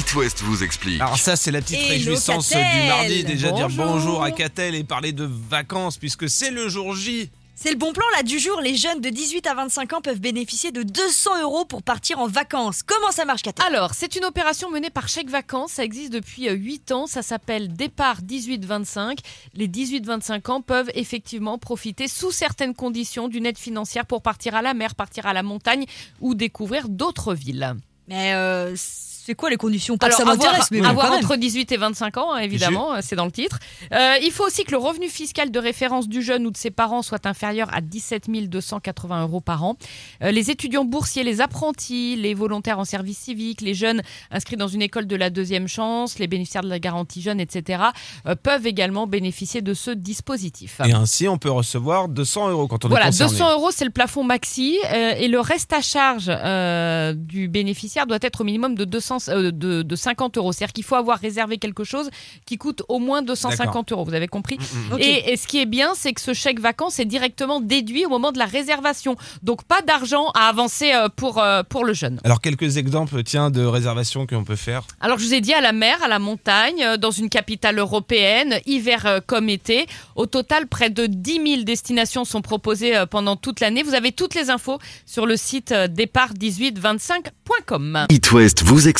It West vous explique. Alors ça c'est la petite Et réjouissance du mardi, déjà dire Bonjour. à Catel et parler de vacances puisque c'est le jour J. C'est le bon plan là du jour. Les jeunes de 18 à 25 ans peuvent bénéficier de 200 euros pour partir en vacances. Comment ça marche, Katel Alors, c'est une opération menée par Chèque Vacances. Ça existe depuis euh, 8 ans. Ça s'appelle Départ 18-25. Les 18-25 ans peuvent effectivement profiter, sous certaines conditions, d'une aide financière pour partir à la mer, partir à la montagne ou découvrir d'autres villes. Mais euh, c'est quoi les conditions? Pas Alors, que ça avoir, m'intéresse, mais avoir entre 18 et 25 ans, hein, évidemment, euh, c'est dans le titre. Euh, il faut aussi que le revenu fiscal de référence du jeune ou de ses parents soit inférieur à 17 280 euros par an. Euh, les étudiants boursiers, les apprentis, les volontaires en service civique, les jeunes inscrits dans une école de la deuxième chance, les bénéficiaires de la garantie jeune, etc., euh, peuvent également bénéficier de ce dispositif. Et ainsi on peut recevoir 200 euros quand on Voilà, est concerné. 200 euros, c'est le plafond maxi euh, et le reste à charge euh, du bénéficiaire doit être au minimum de, 200, euh, de, de 50 euros. C'est-à-dire qu'il faut avoir réservé quelque chose qui coûte au moins 250 euros. Vous avez compris Mm, mm. Ok. et, et ce qui est bien, c'est que ce chèque vacances est directement déduit au moment de la réservation. Donc pas d'argent à avancer euh, pour, euh, pour le jeune. Alors quelques exemples tiens de réservations qu'on peut faire. Alors je vous ai dit à la mer, à la montagne, dans une capitale européenne, hiver euh, comme été. Au total, près de 10 000 destinations sont proposées euh, pendant toute l'année. Vous avez toutes les infos sur le site euh, départ1825.com. It West vous explique.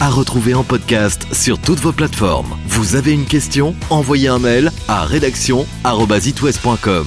À retrouver en podcast sur toutes vos plateformes. Vous avez une question? Envoyez un mail à rédaction@itwest.com.